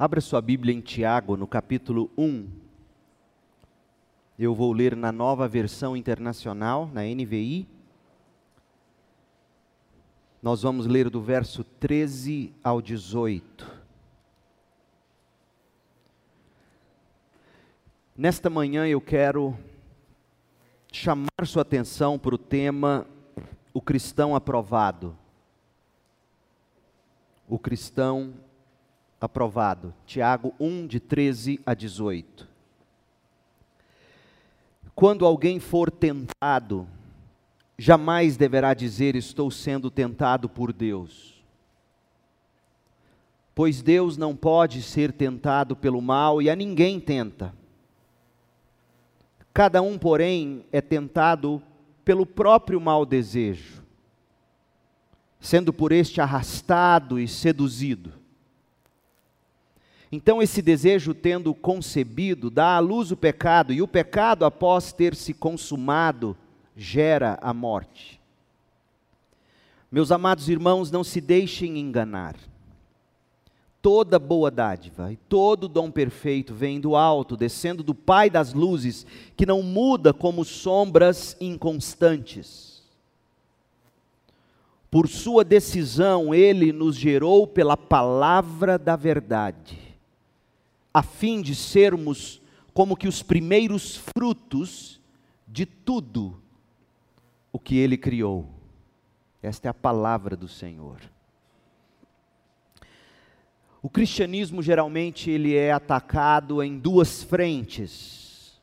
Abra sua Bíblia em Tiago, no capítulo 1. Eu vou ler na nova versão internacional, na NVI. Nós vamos ler do verso 13 ao 18. Nesta manhã eu quero chamar sua atenção para o tema o cristão aprovado. O cristão aprovado. Tiago 1, de 13 a 18. Quando alguém for tentado, jamais deverá dizer: Estou sendo tentado por Deus. Pois Deus não pode ser tentado pelo mal e a ninguém tenta. Cada um, porém, é tentado pelo próprio mau desejo, sendo por este arrastado e seduzido. Então, esse desejo, tendo concebido, dá à luz o pecado, e o pecado, após ter se consumado, gera a morte. Meus amados irmãos, não se deixem enganar. Toda boa dádiva e todo dom perfeito vem do alto, descendo do Pai das luzes, que não muda como sombras inconstantes. Por sua decisão, ele nos gerou pela palavra da verdade a fim de sermos como que os primeiros frutos de tudo o que ele criou. Esta é a palavra do Senhor. O cristianismo geralmente ele é atacado em duas frentes.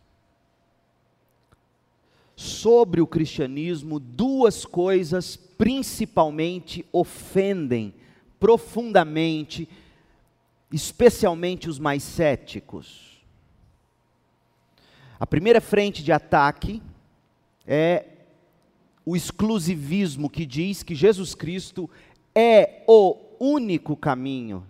Sobre o cristianismo, duas coisas principalmente ofendem profundamente especialmente os mais céticos. A primeira frente de ataque é o exclusivismo que diz que Jesus Cristo é o único caminho.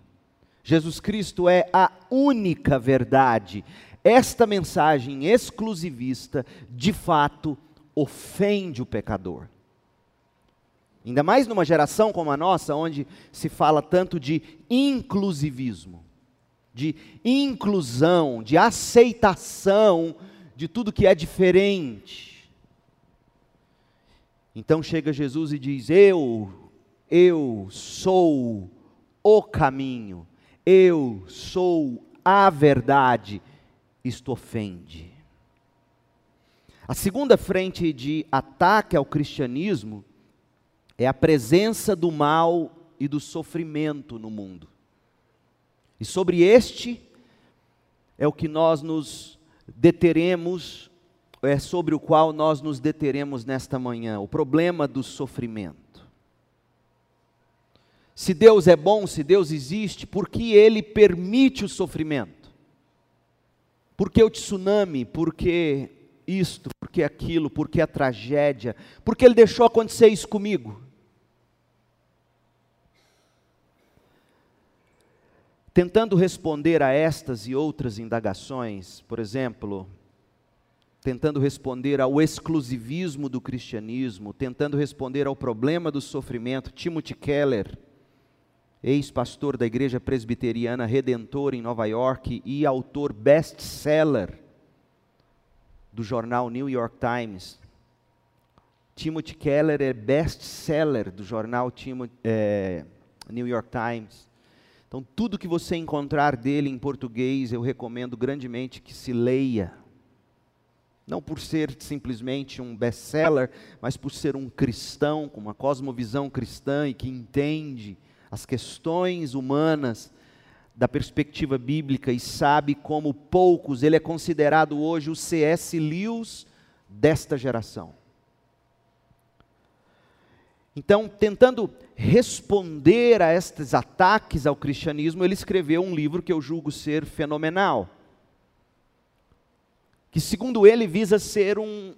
Jesus Cristo é a única verdade. Esta mensagem exclusivista, de fato, ofende o pecador. Ainda mais numa geração como a nossa, onde se fala tanto de inclusivismo, de inclusão, de aceitação de tudo que é diferente. Então chega Jesus e diz: Eu, eu sou o caminho, eu sou a verdade. Isto ofende. A segunda frente de ataque ao cristianismo é a presença do mal e do sofrimento no mundo. E sobre este é o que nós nos deteremos, é sobre o qual nós nos deteremos nesta manhã, o problema do sofrimento. Se Deus é bom, se Deus existe, por que Ele permite o sofrimento? Por que o tsunami? Por que isto? Por que aquilo? Por que a tragédia? Por que Ele deixou acontecer isso comigo? Tentando responder a estas e outras indagações, por exemplo, tentando responder ao exclusivismo do cristianismo, tentando responder ao problema do sofrimento, Timothy Keller, ex-pastor da Igreja Presbiteriana Redentor em Nova York e autor best-seller do jornal New York Times. Timothy Keller é best-seller do jornal é, New York Times. Então, tudo que você encontrar dele em português, eu recomendo grandemente que se leia. Não por ser simplesmente um best-seller, mas por ser um cristão com uma cosmovisão cristã e que entende as questões humanas da perspectiva bíblica e sabe como poucos, ele é considerado hoje o C.S. Lewis desta geração. Então, tentando responder a estes ataques ao cristianismo, ele escreveu um livro que eu julgo ser fenomenal. Que, segundo ele, visa ser um,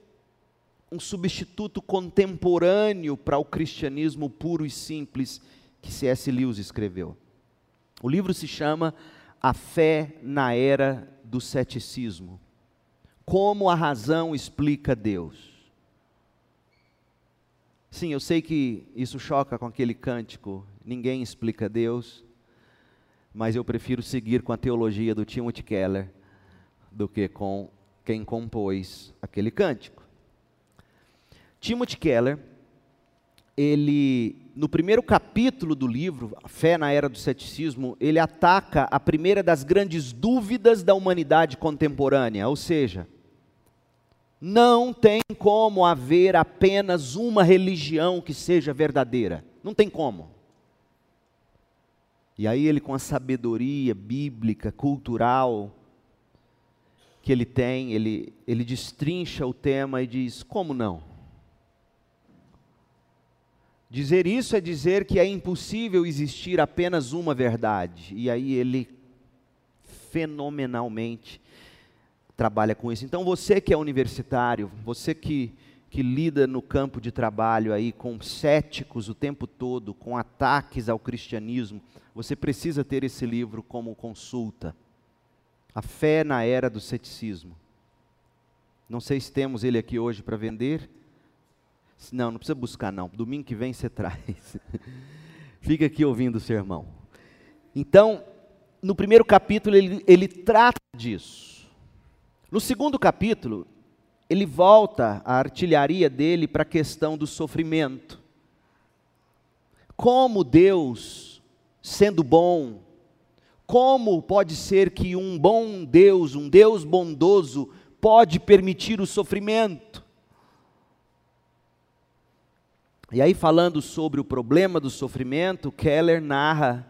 um substituto contemporâneo para o cristianismo puro e simples que C.S. Lewis escreveu. O livro se chama A Fé na Era do Ceticismo. Como a razão explica Deus. Sim, eu sei que isso choca com aquele cântico, ninguém explica Deus. mas eu prefiro seguir com a teologia do Timothy Keller do que com quem compôs aquele cântico. Timothy Keller, ele, no primeiro capítulo do livro, A Fé na Era do Ceticismo, ele ataca a primeira das grandes dúvidas da humanidade contemporânea, ou seja, não tem como haver apenas uma religião que seja verdadeira. Não tem como. E aí ele com a sabedoria bíblica, cultural que ele tem, ele, ele destrincha o tema e diz: como não? Dizer isso é dizer que é impossível existir apenas uma verdade. E aí ele fenomenalmente trabalha com isso. Então você que é universitário, você que, que lida no campo de trabalho aí com céticos o tempo todo, com ataques ao cristianismo, você precisa ter esse livro como consulta. A fé na era do ceticismo. Não sei se temos ele aqui hoje para vender. Não, não precisa buscar não. Domingo que vem você traz. Fica aqui ouvindo o sermão. Então, no primeiro capítulo ele, ele trata disso. No segundo capítulo, ele volta a artilharia dele para a questão do sofrimento. Como Deus, sendo bom, como pode ser que um bom Deus, um Deus bondoso, pode permitir o sofrimento? E aí, falando sobre o problema do sofrimento, Keller narra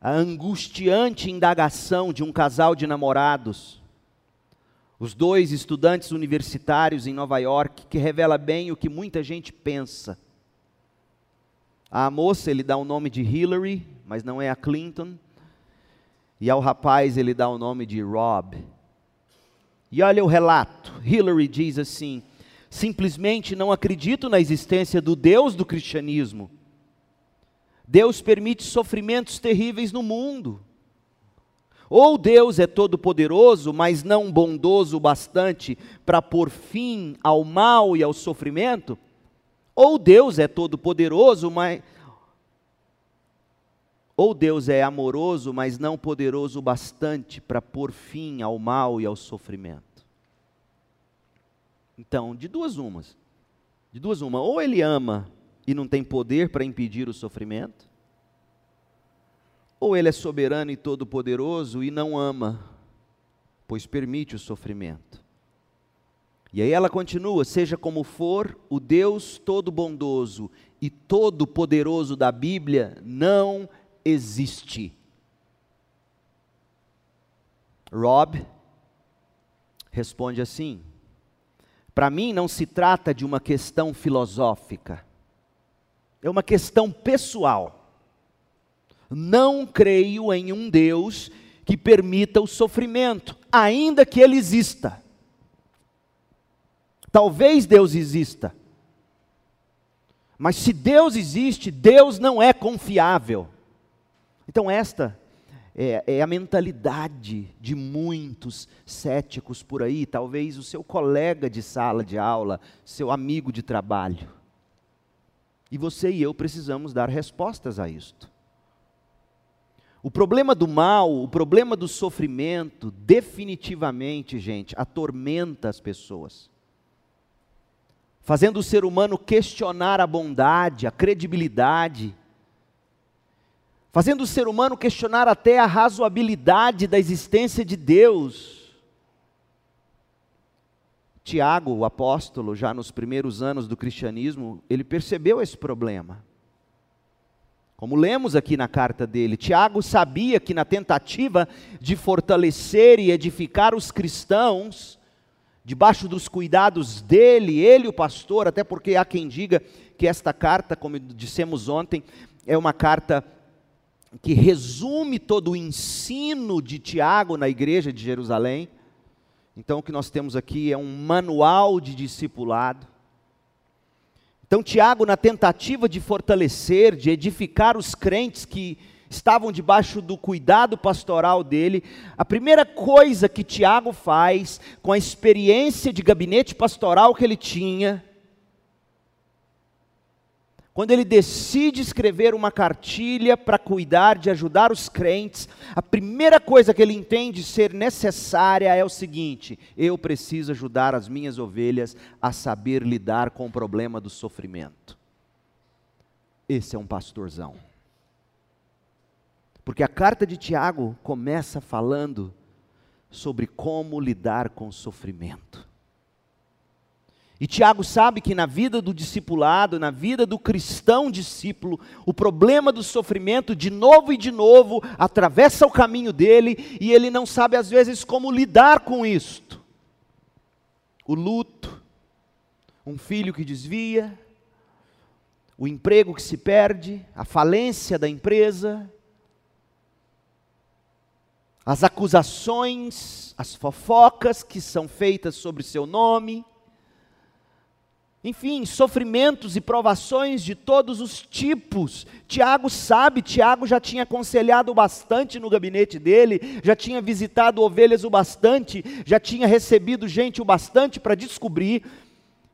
a angustiante indagação de um casal de namorados, os dois estudantes universitários em Nova York, que revela bem o que muita gente pensa. A moça ele dá o nome de Hillary, mas não é a Clinton, e ao rapaz ele dá o nome de Rob. E olha o relato: Hillary diz assim: simplesmente não acredito na existência do Deus do cristianismo. Deus permite sofrimentos terríveis no mundo. Ou Deus é todo-poderoso, mas não bondoso o bastante para pôr fim ao mal e ao sofrimento, ou Deus é todo-poderoso, mas ou Deus é amoroso, mas não poderoso o bastante para pôr fim ao mal e ao sofrimento. Então, de duas umas. De duas uma, ou ele ama e não tem poder para impedir o sofrimento, ou ele é soberano e todo-poderoso e não ama, pois permite o sofrimento. E aí ela continua: seja como for, o Deus todo-bondoso e todo-poderoso da Bíblia não existe. Rob responde assim: para mim, não se trata de uma questão filosófica, é uma questão pessoal. Não creio em um Deus que permita o sofrimento, ainda que ele exista. Talvez Deus exista, mas se Deus existe, Deus não é confiável. Então, esta é, é, a mentalidade de muitos céticos por aí, talvez o seu colega de sala de aula, seu amigo de trabalho. E você e eu precisamos dar respostas a isto. O problema do mal, o problema do sofrimento, definitivamente, gente, atormenta as pessoas, fazendo o ser humano questionar a bondade, a credibilidade, fazendo o ser humano questionar até a razoabilidade da existência de Deus. Tiago, o apóstolo, já nos primeiros anos do cristianismo, ele percebeu esse problema. Como lemos aqui na carta dele, Tiago sabia que na tentativa de fortalecer e edificar os cristãos, debaixo dos cuidados dele, ele, o pastor, até porque há quem diga que esta carta, como dissemos ontem, é uma carta que resume todo o ensino de Tiago na igreja de Jerusalém. Então, o que nós temos aqui é um manual de discipulado. Então, Tiago, na tentativa de fortalecer, de edificar os crentes que estavam debaixo do cuidado pastoral dele, a primeira coisa que Tiago faz, com a experiência de gabinete pastoral que ele tinha, quando ele decide escrever uma cartilha para cuidar de ajudar os crentes, a primeira coisa que ele entende ser necessária é o seguinte: eu preciso ajudar as minhas ovelhas a saber lidar com o problema do sofrimento. Esse é um pastorzão. Porque a carta de Tiago começa falando sobre como lidar com o sofrimento. E Tiago sabe que na vida do discipulado, na vida do cristão discípulo, o problema do sofrimento, de novo e de novo, atravessa o caminho dele e ele não sabe às vezes como lidar com isto. O luto, um filho que desvia, o emprego que se perde, a falência da empresa, as acusações, as fofocas que são feitas sobre seu nome enfim, sofrimentos e provações de todos os tipos. Tiago sabe, Tiago já tinha aconselhado bastante no gabinete dele, já tinha visitado ovelhas o bastante, já tinha recebido gente o bastante para descobrir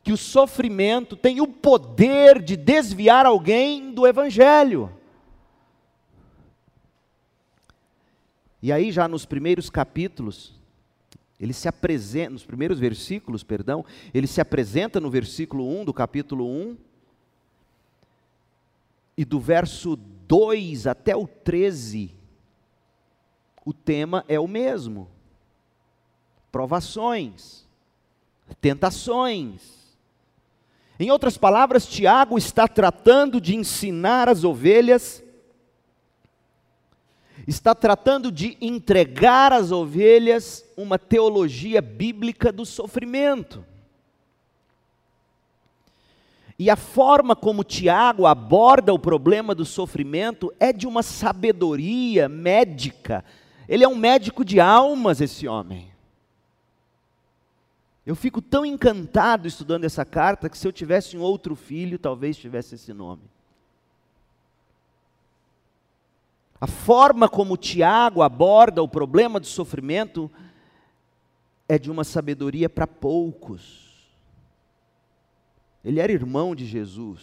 que o sofrimento tem o poder de desviar alguém do evangelho. E aí, já nos primeiros capítulos, ele se apresenta, nos primeiros versículos, perdão, ele se apresenta no versículo 1 do capítulo 1, e do verso 2 até o 13, o tema é o mesmo: provações, tentações. Em outras palavras, Tiago está tratando de ensinar as ovelhas está tratando de entregar às ovelhas uma teologia bíblica do sofrimento. E a forma como Tiago aborda o problema do sofrimento é de uma sabedoria médica. Ele é um médico de almas, esse homem. Eu fico tão encantado estudando essa carta que se eu tivesse um outro filho, talvez tivesse esse nome. A forma como Tiago aborda o problema do sofrimento é de uma sabedoria para poucos. Ele era irmão de Jesus.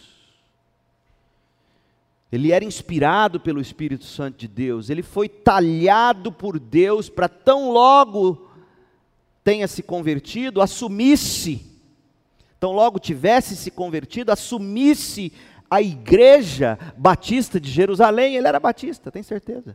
Ele era inspirado pelo Espírito Santo de Deus. Ele foi talhado por Deus para tão logo tenha se convertido, assumisse, tão logo tivesse se convertido, assumisse a igreja batista de Jerusalém, ele era batista, tem certeza.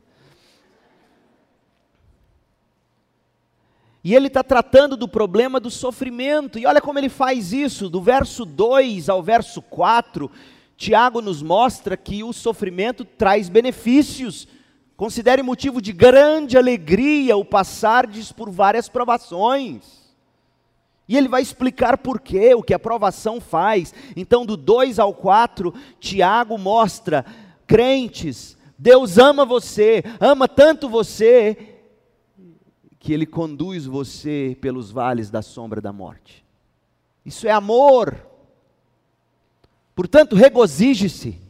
E ele está tratando do problema do sofrimento, e olha como ele faz isso, do verso 2 ao verso 4, Tiago nos mostra que o sofrimento traz benefícios. Considere motivo de grande alegria o passardes por várias provações. E ele vai explicar por quê, o que a provação faz. Então, do 2 ao 4, Tiago mostra: crentes, Deus ama você, ama tanto você, que ele conduz você pelos vales da sombra da morte. Isso é amor. Portanto, regozije-se.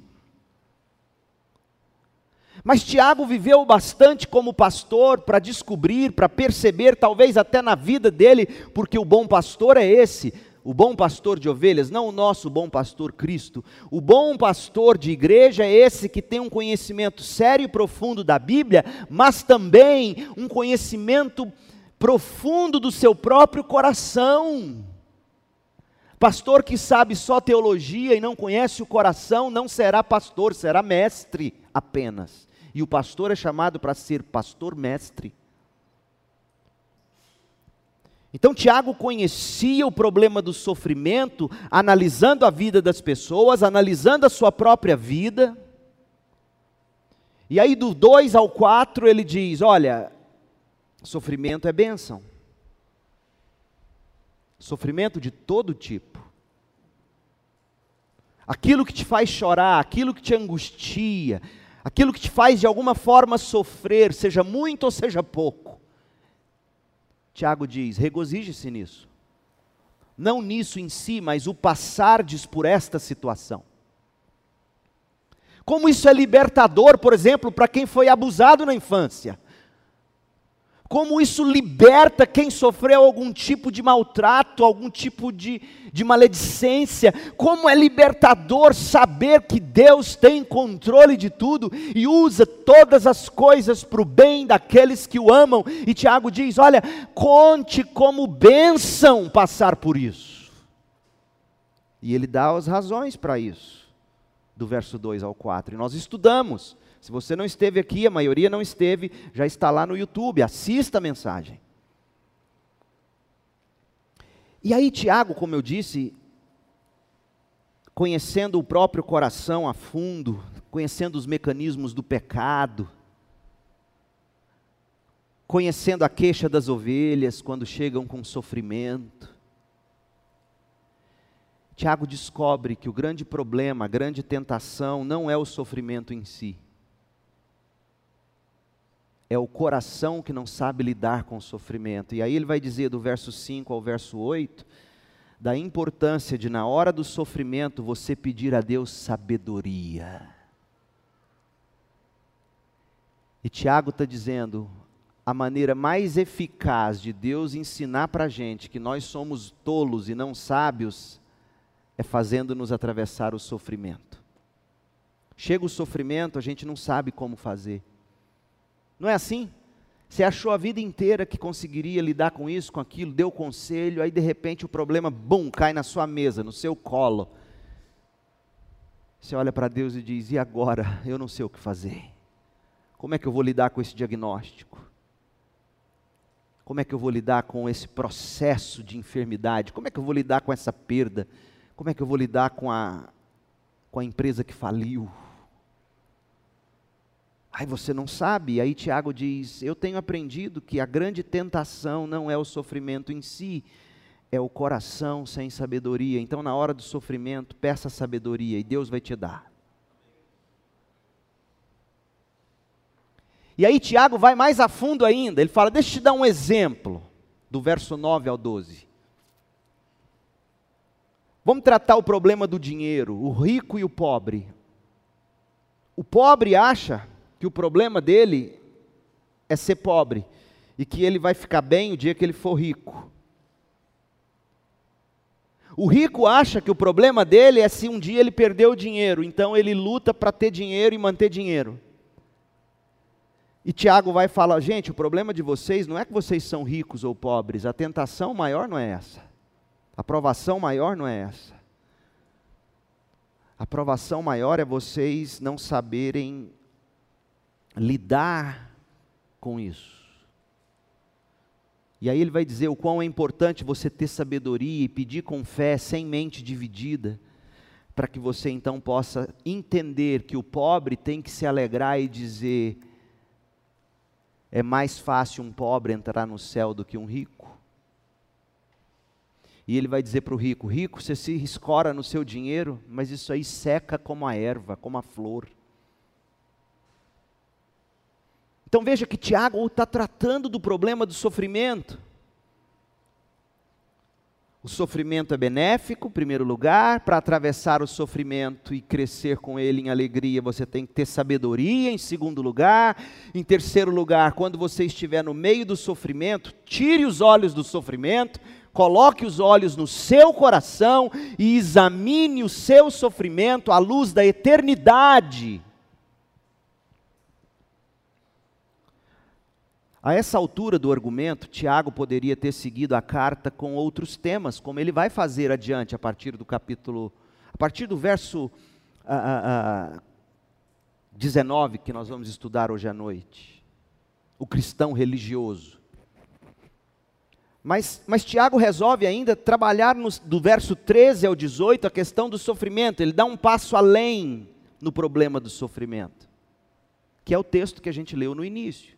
Mas Tiago viveu bastante como pastor para descobrir, para perceber, talvez até na vida dele, porque o bom pastor é esse, o bom pastor de ovelhas, não o nosso bom pastor Cristo. O bom pastor de igreja é esse que tem um conhecimento sério e profundo da Bíblia, mas também um conhecimento profundo do seu próprio coração. Pastor que sabe só teologia e não conhece o coração não será pastor, será mestre apenas. E o pastor é chamado para ser pastor mestre. Então, Tiago conhecia o problema do sofrimento, analisando a vida das pessoas, analisando a sua própria vida. E aí, do 2 ao 4, ele diz: Olha, sofrimento é bênção. Sofrimento de todo tipo. Aquilo que te faz chorar, aquilo que te angustia, aquilo que te faz de alguma forma sofrer, seja muito ou seja pouco. Tiago diz: regozije-se nisso. Não nisso em si, mas o passardes por esta situação. Como isso é libertador, por exemplo, para quem foi abusado na infância. Como isso liberta quem sofreu algum tipo de maltrato, algum tipo de, de maledicência, como é libertador saber que Deus tem controle de tudo e usa todas as coisas para o bem daqueles que o amam. E Tiago diz: Olha, conte como bênção passar por isso. E ele dá as razões para isso, do verso 2 ao 4, e nós estudamos. Se você não esteve aqui, a maioria não esteve, já está lá no YouTube, assista a mensagem. E aí, Tiago, como eu disse, conhecendo o próprio coração a fundo, conhecendo os mecanismos do pecado, conhecendo a queixa das ovelhas quando chegam com sofrimento, Tiago descobre que o grande problema, a grande tentação não é o sofrimento em si, é o coração que não sabe lidar com o sofrimento. E aí ele vai dizer do verso 5 ao verso 8, da importância de, na hora do sofrimento, você pedir a Deus sabedoria. E Tiago está dizendo: a maneira mais eficaz de Deus ensinar para a gente que nós somos tolos e não sábios é fazendo-nos atravessar o sofrimento. Chega o sofrimento, a gente não sabe como fazer. Não é assim? Você achou a vida inteira que conseguiria lidar com isso, com aquilo, deu conselho, aí de repente o problema, bum, cai na sua mesa, no seu colo. Você olha para Deus e diz: e agora? Eu não sei o que fazer. Como é que eu vou lidar com esse diagnóstico? Como é que eu vou lidar com esse processo de enfermidade? Como é que eu vou lidar com essa perda? Como é que eu vou lidar com a, com a empresa que faliu? Aí você não sabe. Aí Tiago diz: Eu tenho aprendido que a grande tentação não é o sofrimento em si, é o coração sem sabedoria. Então, na hora do sofrimento, peça sabedoria e Deus vai te dar. E aí Tiago vai mais a fundo ainda. Ele fala: Deixa eu te dar um exemplo, do verso 9 ao 12. Vamos tratar o problema do dinheiro, o rico e o pobre. O pobre acha que o problema dele é ser pobre e que ele vai ficar bem o dia que ele for rico. O rico acha que o problema dele é se um dia ele perdeu o dinheiro, então ele luta para ter dinheiro e manter dinheiro. E Tiago vai falar: gente, o problema de vocês não é que vocês são ricos ou pobres, a tentação maior não é essa, a provação maior não é essa. A provação maior é vocês não saberem lidar com isso. E aí ele vai dizer o quão é importante você ter sabedoria e pedir com fé, sem mente dividida, para que você então possa entender que o pobre tem que se alegrar e dizer: é mais fácil um pobre entrar no céu do que um rico. E ele vai dizer para o rico: rico, você se escora no seu dinheiro, mas isso aí seca como a erva, como a flor. Então veja que Tiago está tratando do problema do sofrimento. O sofrimento é benéfico, em primeiro lugar, para atravessar o sofrimento e crescer com ele em alegria, você tem que ter sabedoria, em segundo lugar. Em terceiro lugar, quando você estiver no meio do sofrimento, tire os olhos do sofrimento, coloque os olhos no seu coração e examine o seu sofrimento à luz da eternidade. A essa altura do argumento, Tiago poderia ter seguido a carta com outros temas, como ele vai fazer adiante a partir do capítulo, a partir do verso ah, ah, 19 que nós vamos estudar hoje à noite. O cristão religioso. Mas, mas Tiago resolve ainda trabalhar no, do verso 13 ao 18 a questão do sofrimento. Ele dá um passo além no problema do sofrimento, que é o texto que a gente leu no início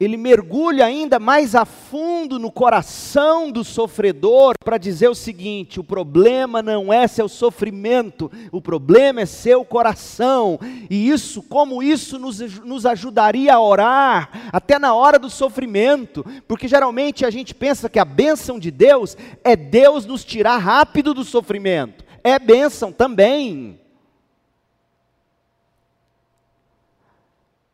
ele mergulha ainda mais a fundo no coração do sofredor para dizer o seguinte: o problema não é seu sofrimento, o problema é seu coração. E isso, como isso nos, nos ajudaria a orar, até na hora do sofrimento, porque geralmente a gente pensa que a bênção de Deus é Deus nos tirar rápido do sofrimento. É bênção também.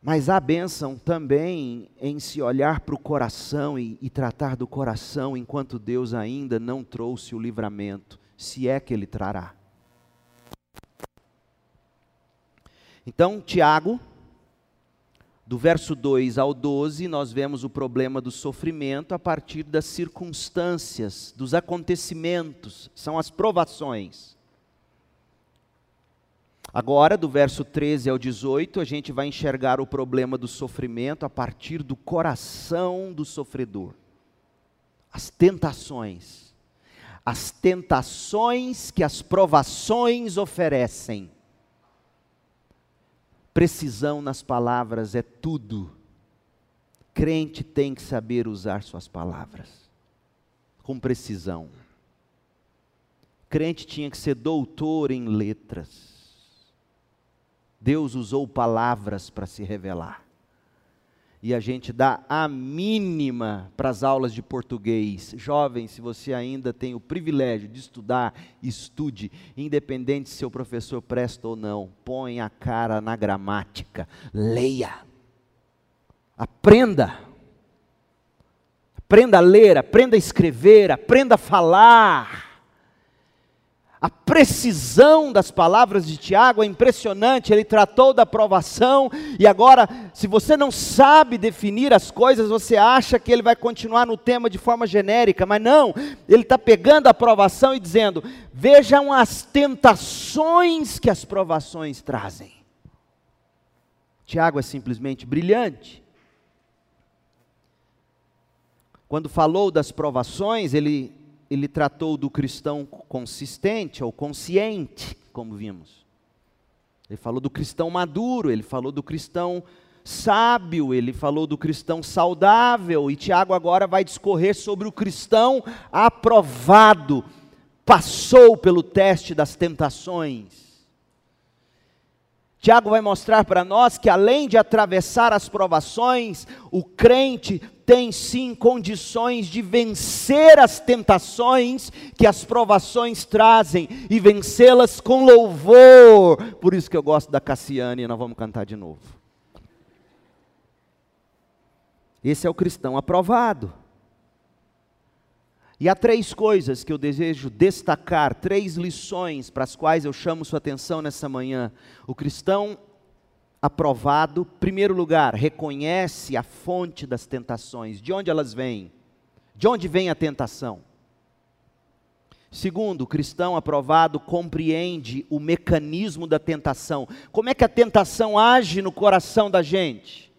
Mas há bênção também em se olhar para o coração e, e, tratar do coração enquanto Deus ainda não trouxe o livramento, se é que Ele trará. Então, Tiago, do verso 2 ao 12, nós vemos o problema do sofrimento a partir das circunstâncias, dos acontecimentos, são as provações. Agora, do verso 13 ao 18, a gente vai enxergar o problema do sofrimento a partir do coração do sofredor. As tentações. As tentações que as provações oferecem. Precisão nas palavras é tudo. Crente tem que saber usar suas palavras com precisão. Crente tinha que ser doutor em letras Deus usou palavras para se revelar. E a gente dá a mínima para as aulas de português. Jovem, se você ainda tem o privilégio de estudar, estude, independente se seu professor presta ou não. Põe a cara na gramática, leia. Aprenda. Aprenda a ler, aprenda a escrever, aprenda a falar a precisão das palavras de Tiago é impressionante. Ele tratou da provação, e agora, se você não sabe definir as coisas, você acha que ele vai continuar no tema de forma genérica, mas não, ele está pegando a provação e dizendo: vejam as tentações que as provações trazem. Tiago é simplesmente brilhante. Quando falou das provações, ele ele tratou do cristão consistente ou consciente, como vimos. Ele falou do cristão maduro, ele falou do cristão sábio, ele falou do cristão saudável, e Tiago agora vai discorrer sobre o cristão aprovado, passou pelo teste das tentações. Tiago vai mostrar para nós que além de atravessar as provações, o crente tem sim condições de vencer as tentações que as provações trazem e vencê-las com louvor. Por isso que eu gosto da Cassiane e nós vamos cantar de novo. Esse é o cristão aprovado. E há três coisas que eu desejo destacar, três lições para as quais eu chamo sua atenção nessa manhã. O cristão aprovado, primeiro lugar, reconhece a fonte das tentações, de onde elas vêm, de onde vem a tentação. Segundo, o cristão aprovado compreende o mecanismo da tentação. Como é que a tentação age no coração da gente?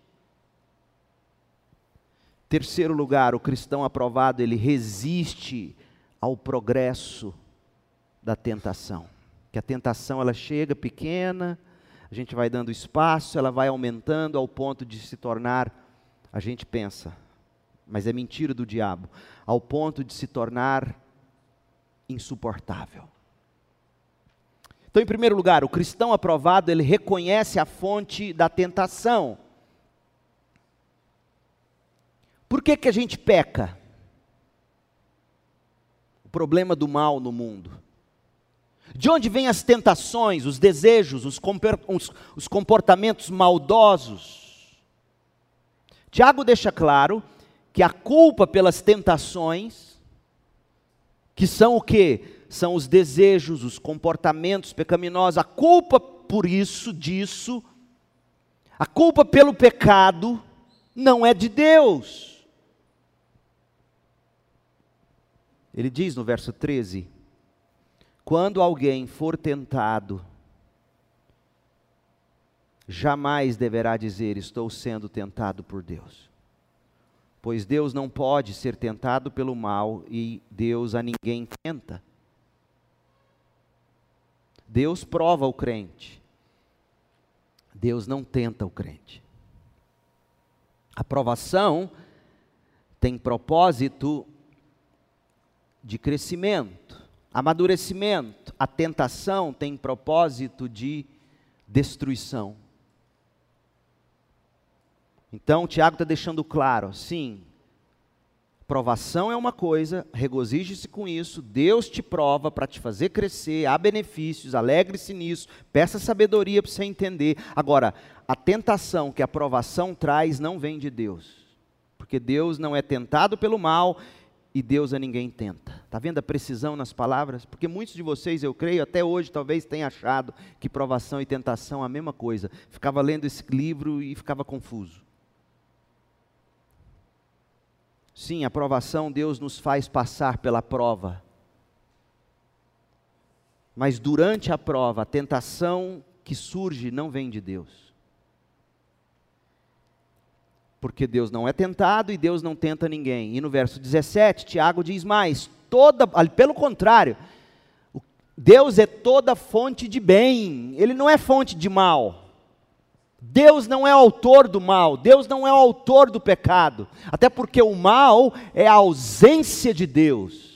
Terceiro lugar, o cristão aprovado, ele resiste ao progresso da tentação. Que a tentação ela chega pequena, a gente vai dando espaço, ela vai aumentando ao ponto de se tornar, a gente pensa, mas é mentira do diabo, ao ponto de se tornar insuportável. Então, em primeiro lugar, o cristão aprovado, ele reconhece a fonte da tentação. Por que, que a gente peca? O problema do mal no mundo. De onde vêm as tentações, os desejos, os, os comportamentos maldosos? Tiago deixa claro que a culpa pelas tentações, que são o que? São os desejos, os comportamentos pecaminosos, a culpa por isso, disso, a culpa pelo pecado, não é de Deus. Ele diz no verso 13: Quando alguém for tentado, jamais deverá dizer: Estou sendo tentado por Deus. Pois Deus não pode ser tentado pelo mal e Deus a ninguém tenta. Deus prova o crente. Deus não tenta o crente. A provação tem propósito de crescimento, amadurecimento. A tentação tem propósito de destruição. Então, Tiago está deixando claro, sim, Provação é uma coisa, regozije-se com isso, Deus te prova para te fazer crescer, há benefícios, alegre-se nisso, peça sabedoria para você entender. Agora, a tentação que a provação traz não vem de Deus, porque Deus não é tentado pelo mal e Deus a ninguém tenta. Está vendo a precisão nas palavras? Porque muitos de vocês, eu creio, até hoje talvez tenham achado que provação e tentação é a mesma coisa. Ficava lendo esse livro e ficava confuso. Sim, a provação, Deus nos faz passar pela prova. Mas durante a prova, a tentação que surge não vem de Deus. Porque Deus não é tentado e Deus não tenta ninguém. E no verso 17, Tiago diz mais: toda, pelo contrário, Deus é toda fonte de bem, Ele não é fonte de mal. Deus não é autor do mal, Deus não é autor do pecado, até porque o mal é a ausência de Deus.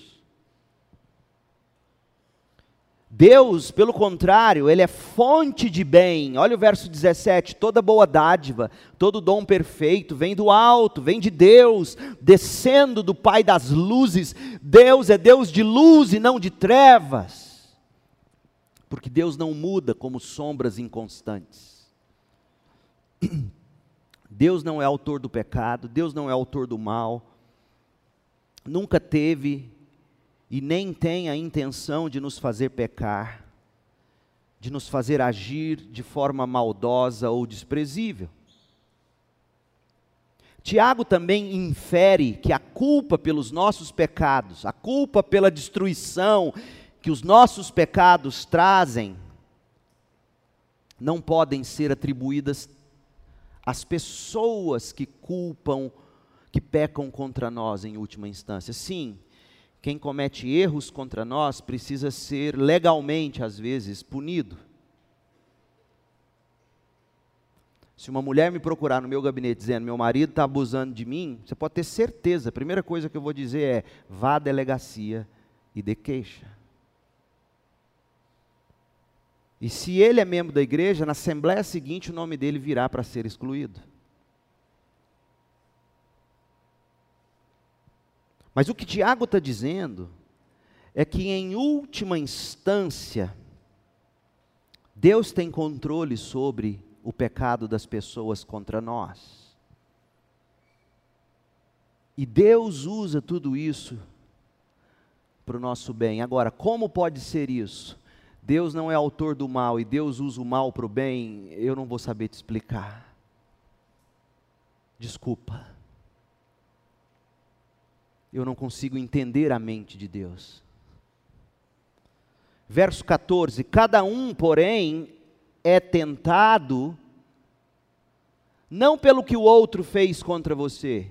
Deus, pelo contrário, Ele é fonte de bem. Olha o verso 17: toda boa dádiva, todo dom perfeito vem do alto, vem de Deus, descendo do Pai das luzes. Deus é Deus de luz e não de trevas, porque Deus não muda como sombras inconstantes. Deus não é autor do pecado, Deus não é autor do mal, nunca teve e nem tem a intenção de nos fazer pecar, de nos fazer agir de forma maldosa ou desprezível. Tiago também infere que a culpa pelos nossos pecados, a culpa pela destruição que os nossos pecados trazem, não podem ser atribuídas as pessoas que culpam, que pecam contra nós em última instância. Sim, quem comete erros contra nós precisa ser legalmente, às vezes, punido. Se uma mulher me procurar no meu gabinete dizendo meu marido está abusando de mim, você pode ter certeza, a primeira coisa que eu vou dizer é: vá à delegacia e dê queixa. E se ele é membro da igreja, na assembleia seguinte o nome dele virá para ser excluído. Mas o que Tiago está dizendo é que, em última instância, Deus tem controle sobre o pecado das pessoas contra nós. E Deus usa tudo isso para o nosso bem. Agora, como pode ser isso? Deus não é autor do mal e Deus usa o mal para o bem, eu não vou saber te explicar. Desculpa. Eu não consigo entender a mente de Deus. Verso 14: Cada um, porém, é tentado, não pelo que o outro fez contra você,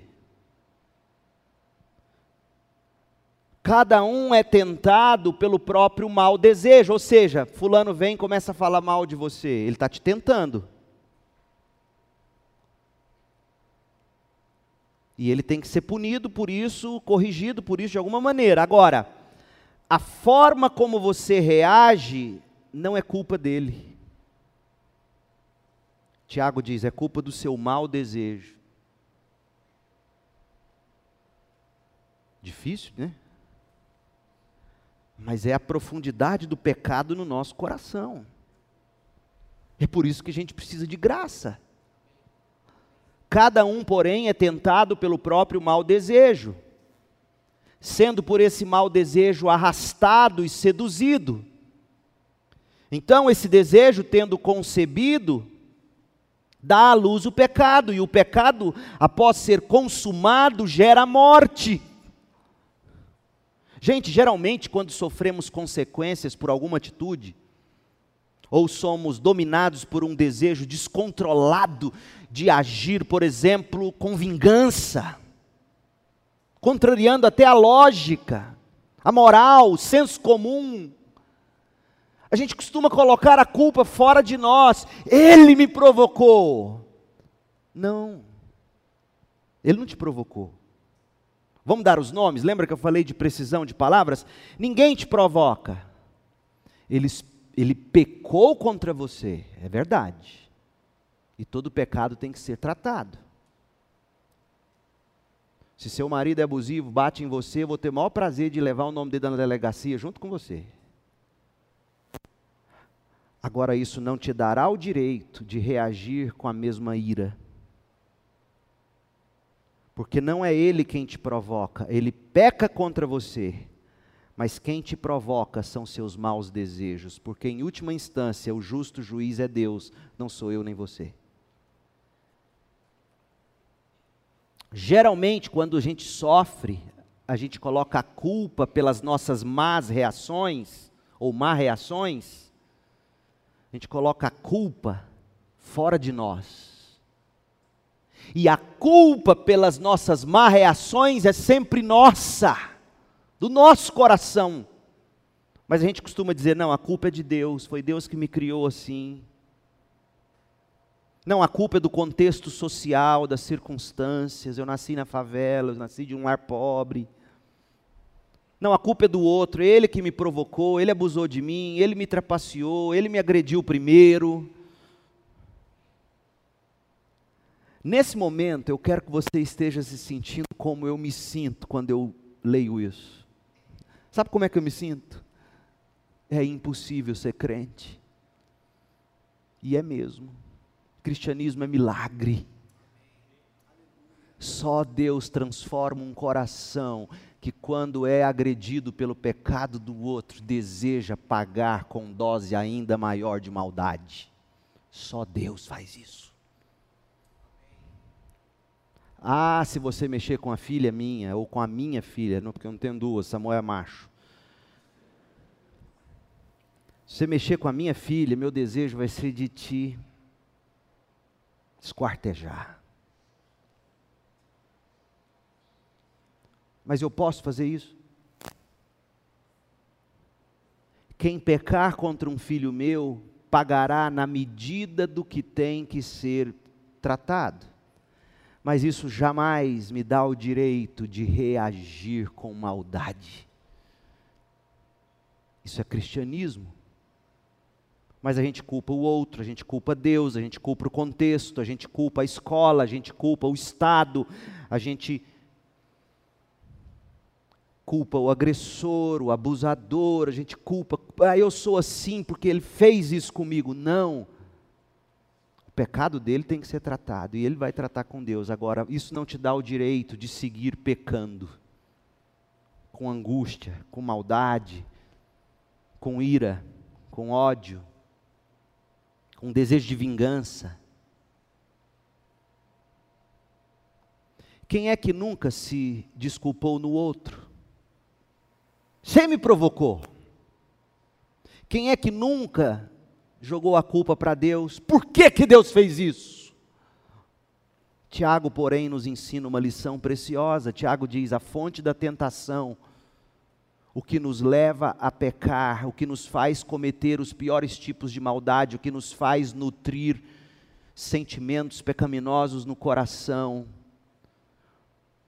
Cada um é tentado pelo próprio mau desejo, ou seja, fulano vem e começa a falar mal de você, ele está te tentando. E ele tem que ser punido por isso, corrigido por isso de alguma maneira. Agora, a forma como você reage não é culpa dele. Tiago diz: é culpa do seu mau desejo. Difícil, né? mas é a profundidade do pecado no nosso coração. É por isso que a gente precisa de graça. Cada um, porém, é tentado pelo próprio mau desejo, sendo por esse mau desejo arrastado e seduzido. Então, esse desejo, tendo concebido, dá à luz o pecado, e o pecado, após ser consumado, gera morte. Gente, geralmente, quando sofremos consequências por alguma atitude, ou somos dominados por um desejo descontrolado de agir, por exemplo, com vingança, contrariando até a lógica, a moral, o senso comum, a gente costuma colocar a culpa fora de nós. Ele me provocou. Não. Ele não te provocou. Vamos dar os nomes? Lembra que eu falei de precisão de palavras? Ninguém te provoca. Ele, ele pecou contra você, é verdade. E todo pecado tem que ser tratado. Se seu marido é abusivo, bate em você, eu vou ter o maior prazer de levar o nome dele na delegacia junto com você. Agora, isso não te dará o direito de reagir com a mesma ira. Porque não é ele quem te provoca, ele peca contra você. Mas quem te provoca são seus maus desejos, porque em última instância o justo juiz é Deus, não sou eu nem você. Geralmente, quando a gente sofre, a gente coloca a culpa pelas nossas más reações ou má reações, a gente coloca a culpa fora de nós. E a culpa pelas nossas má reações é sempre nossa, do nosso coração. Mas a gente costuma dizer: não, a culpa é de Deus, foi Deus que me criou assim. Não, a culpa é do contexto social, das circunstâncias. Eu nasci na favela, eu nasci de um lar pobre. Não, a culpa é do outro, ele que me provocou, ele abusou de mim, ele me trapaceou, ele me agrediu primeiro. Nesse momento, eu quero que você esteja se sentindo como eu me sinto quando eu leio isso. Sabe como é que eu me sinto? É impossível ser crente. E é mesmo. Cristianismo é milagre. Só Deus transforma um coração que, quando é agredido pelo pecado do outro, deseja pagar com dose ainda maior de maldade. Só Deus faz isso. Ah, se você mexer com a filha minha, ou com a minha filha, não, porque eu não tenho duas, Samuel é macho. Se você mexer com a minha filha, meu desejo vai ser de te esquartejar. Mas eu posso fazer isso? Quem pecar contra um filho meu, pagará na medida do que tem que ser tratado mas isso jamais me dá o direito de reagir com maldade. Isso é cristianismo. Mas a gente culpa o outro, a gente culpa Deus, a gente culpa o contexto, a gente culpa a escola, a gente culpa o Estado, a gente culpa o agressor, o abusador, a gente culpa, ah, eu sou assim porque ele fez isso comigo. Não. O pecado dele tem que ser tratado e ele vai tratar com Deus. Agora, isso não te dá o direito de seguir pecando com angústia, com maldade, com ira, com ódio, com desejo de vingança. Quem é que nunca se desculpou no outro? Você me provocou. Quem é que nunca jogou a culpa para Deus. Por que, que Deus fez isso? Tiago, porém, nos ensina uma lição preciosa. Tiago diz: a fonte da tentação, o que nos leva a pecar, o que nos faz cometer os piores tipos de maldade, o que nos faz nutrir sentimentos pecaminosos no coração,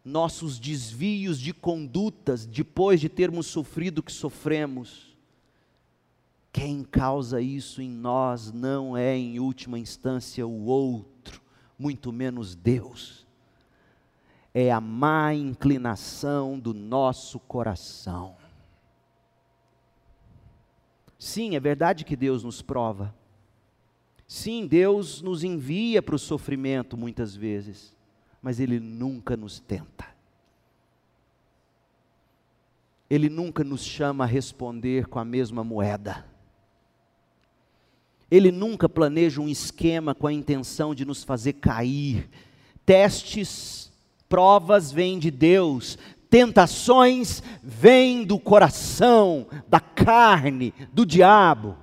nossos desvios de condutas depois de termos sofrido o que sofremos, quem causa isso em nós não é, em última instância, o outro, muito menos Deus. É a má inclinação do nosso coração. Sim, é verdade que Deus nos prova. Sim, Deus nos envia para o sofrimento muitas vezes, mas Ele nunca nos tenta. Ele nunca nos chama a responder com a mesma moeda. Ele nunca planeja um esquema com a intenção de nos fazer cair. Testes, provas vêm de Deus, tentações vêm do coração, da carne, do diabo.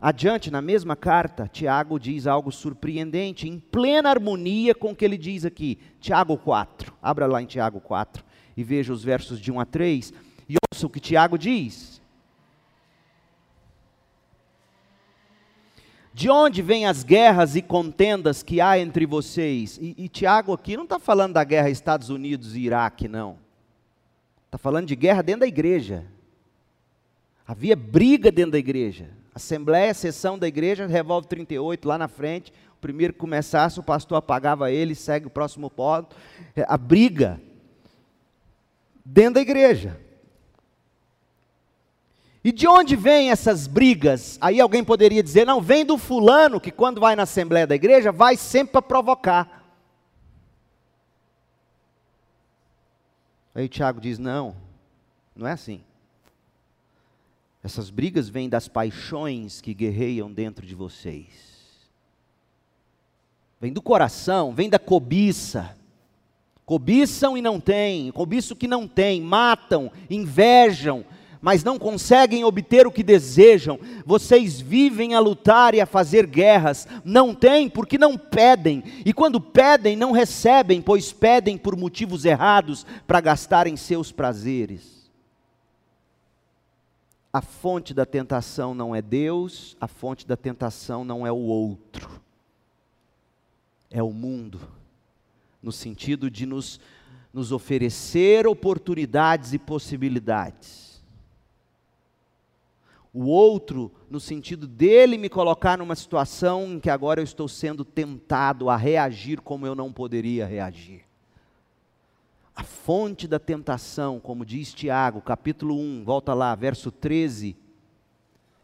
Adiante, na mesma carta, Tiago diz algo surpreendente, em plena harmonia com o que ele diz aqui. Tiago 4, abra lá em Tiago 4 e veja os versos de 1 a 3 e ouça o que Tiago diz. De onde vêm as guerras e contendas que há entre vocês? E, e Tiago aqui não está falando da guerra Estados Unidos e Iraque, não. Está falando de guerra dentro da igreja. Havia briga dentro da igreja. Assembleia, sessão da igreja, revólver 38 lá na frente. O primeiro que começasse, o pastor apagava ele, segue o próximo ponto. É, a briga dentro da igreja. E de onde vêm essas brigas? Aí alguém poderia dizer: não, vem do fulano que quando vai na assembleia da igreja vai sempre para provocar. Aí Tiago diz: não, não é assim. Essas brigas vêm das paixões que guerreiam dentro de vocês. Vem do coração, vem da cobiça. Cobiçam e não têm, cobiçam o que não têm, matam, invejam, mas não conseguem obter o que desejam. Vocês vivem a lutar e a fazer guerras, não têm porque não pedem, e quando pedem, não recebem, pois pedem por motivos errados para gastarem seus prazeres. A fonte da tentação não é Deus, a fonte da tentação não é o outro, é o mundo, no sentido de nos, nos oferecer oportunidades e possibilidades. O outro, no sentido dele me colocar numa situação em que agora eu estou sendo tentado a reagir como eu não poderia reagir. A fonte da tentação, como diz Tiago, capítulo 1, volta lá, verso 13,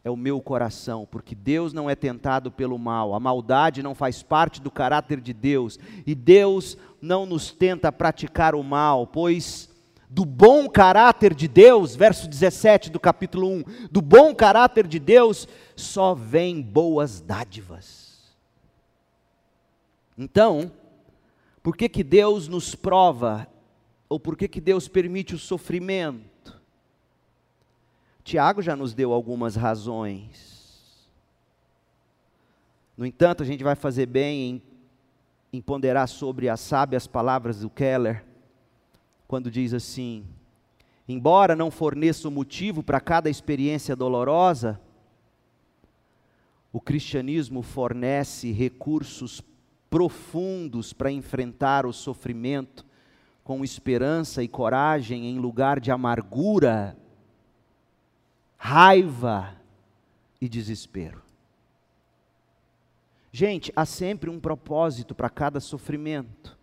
é o meu coração, porque Deus não é tentado pelo mal, a maldade não faz parte do caráter de Deus, e Deus não nos tenta praticar o mal, pois do bom caráter de Deus, verso 17 do capítulo 1, do bom caráter de Deus só vem boas dádivas. Então, por que que Deus nos prova ou por que, que Deus permite o sofrimento? Tiago já nos deu algumas razões. No entanto, a gente vai fazer bem em, em ponderar sobre as sábias palavras do Keller, quando diz assim: embora não forneça o motivo para cada experiência dolorosa, o cristianismo fornece recursos profundos para enfrentar o sofrimento com esperança e coragem em lugar de amargura, raiva e desespero. Gente, há sempre um propósito para cada sofrimento.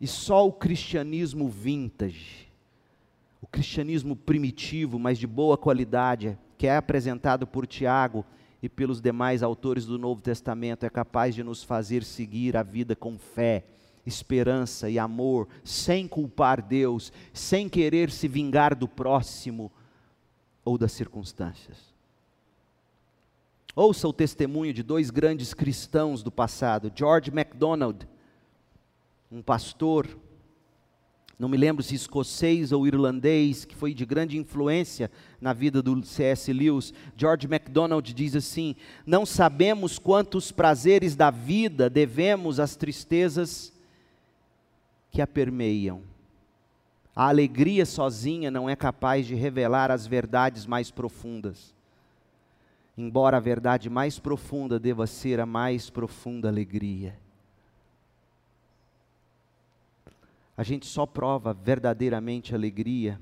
E só o cristianismo vintage, o cristianismo primitivo, mas de boa qualidade, que é apresentado por Tiago e pelos demais autores do Novo Testamento, é capaz de nos fazer seguir a vida com fé esperança e amor, sem culpar Deus, sem querer se vingar do próximo ou das circunstâncias. Ouça o testemunho de dois grandes cristãos do passado, George MacDonald, um pastor, não me lembro se escocês ou irlandês, que foi de grande influência na vida do C.S. Lewis. George MacDonald diz assim: Não sabemos quantos prazeres da vida devemos às tristezas que a permeiam. A alegria sozinha não é capaz de revelar as verdades mais profundas. Embora a verdade mais profunda deva ser a mais profunda alegria. A gente só prova verdadeiramente alegria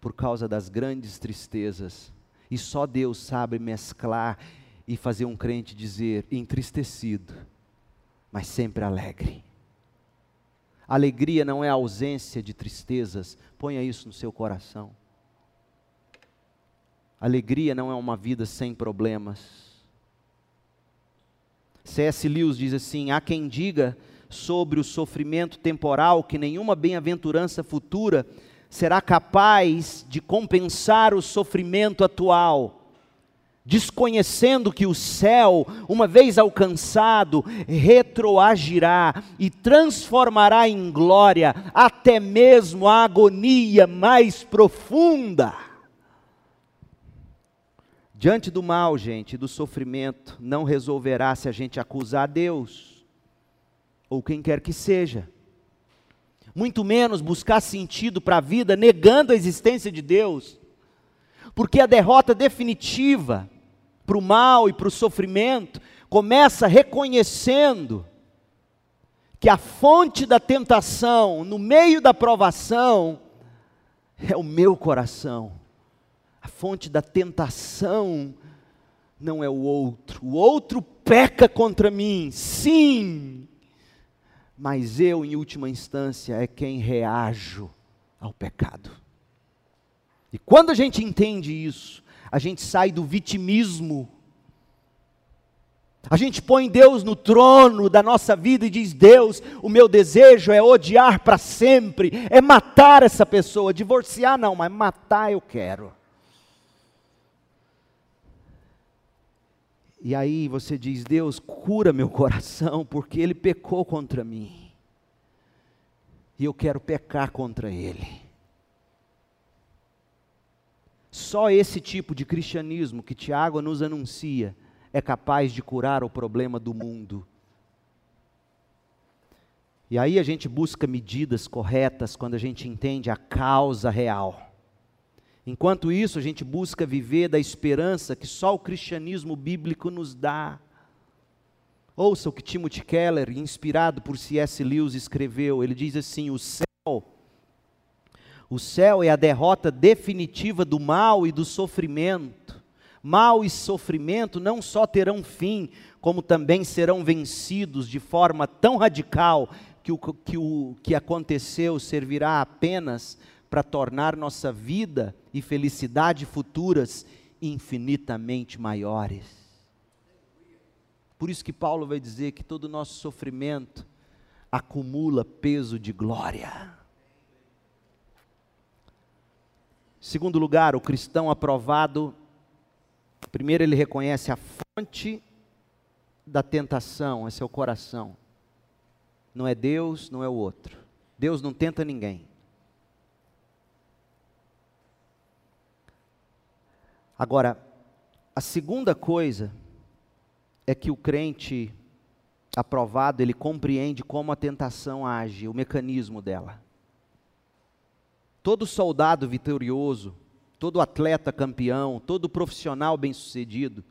por causa das grandes tristezas. E só Deus sabe mesclar e fazer um crente dizer entristecido, mas sempre alegre. Alegria não é ausência de tristezas, ponha isso no seu coração. Alegria não é uma vida sem problemas. C.S. Lewis diz assim: há quem diga sobre o sofrimento temporal que nenhuma bem-aventurança futura será capaz de compensar o sofrimento atual desconhecendo que o céu, uma vez alcançado, retroagirá e transformará em glória até mesmo a agonia mais profunda. Diante do mal, gente, do sofrimento, não resolverá se a gente acusar Deus, ou quem quer que seja. Muito menos buscar sentido para a vida negando a existência de Deus, porque a derrota definitiva, para o mal e para o sofrimento, começa reconhecendo que a fonte da tentação, no meio da provação, é o meu coração. A fonte da tentação não é o outro. O outro peca contra mim, sim. Mas eu, em última instância, é quem reajo ao pecado. E quando a gente entende isso, a gente sai do vitimismo. A gente põe Deus no trono da nossa vida e diz: Deus, o meu desejo é odiar para sempre, é matar essa pessoa. Divorciar não, mas matar eu quero. E aí você diz: Deus, cura meu coração, porque ele pecou contra mim. E eu quero pecar contra ele. Só esse tipo de cristianismo que Tiago nos anuncia é capaz de curar o problema do mundo. E aí a gente busca medidas corretas quando a gente entende a causa real. Enquanto isso, a gente busca viver da esperança que só o cristianismo bíblico nos dá. Ouça o que Timothy Keller, inspirado por C.S. Lewis, escreveu. Ele diz assim: O céu, o céu é a derrota definitiva do mal e do sofrimento. Mal e sofrimento não só terão fim, como também serão vencidos de forma tão radical que o que, o, que aconteceu servirá apenas para tornar nossa vida e felicidade futuras infinitamente maiores. Por isso que Paulo vai dizer que todo o nosso sofrimento acumula peso de glória. Segundo lugar, o cristão aprovado, primeiro ele reconhece a fonte da tentação, é seu coração. Não é Deus, não é o outro. Deus não tenta ninguém. Agora, a segunda coisa é que o crente aprovado, ele compreende como a tentação age, o mecanismo dela. Todo soldado vitorioso, todo atleta campeão, todo profissional bem-sucedido,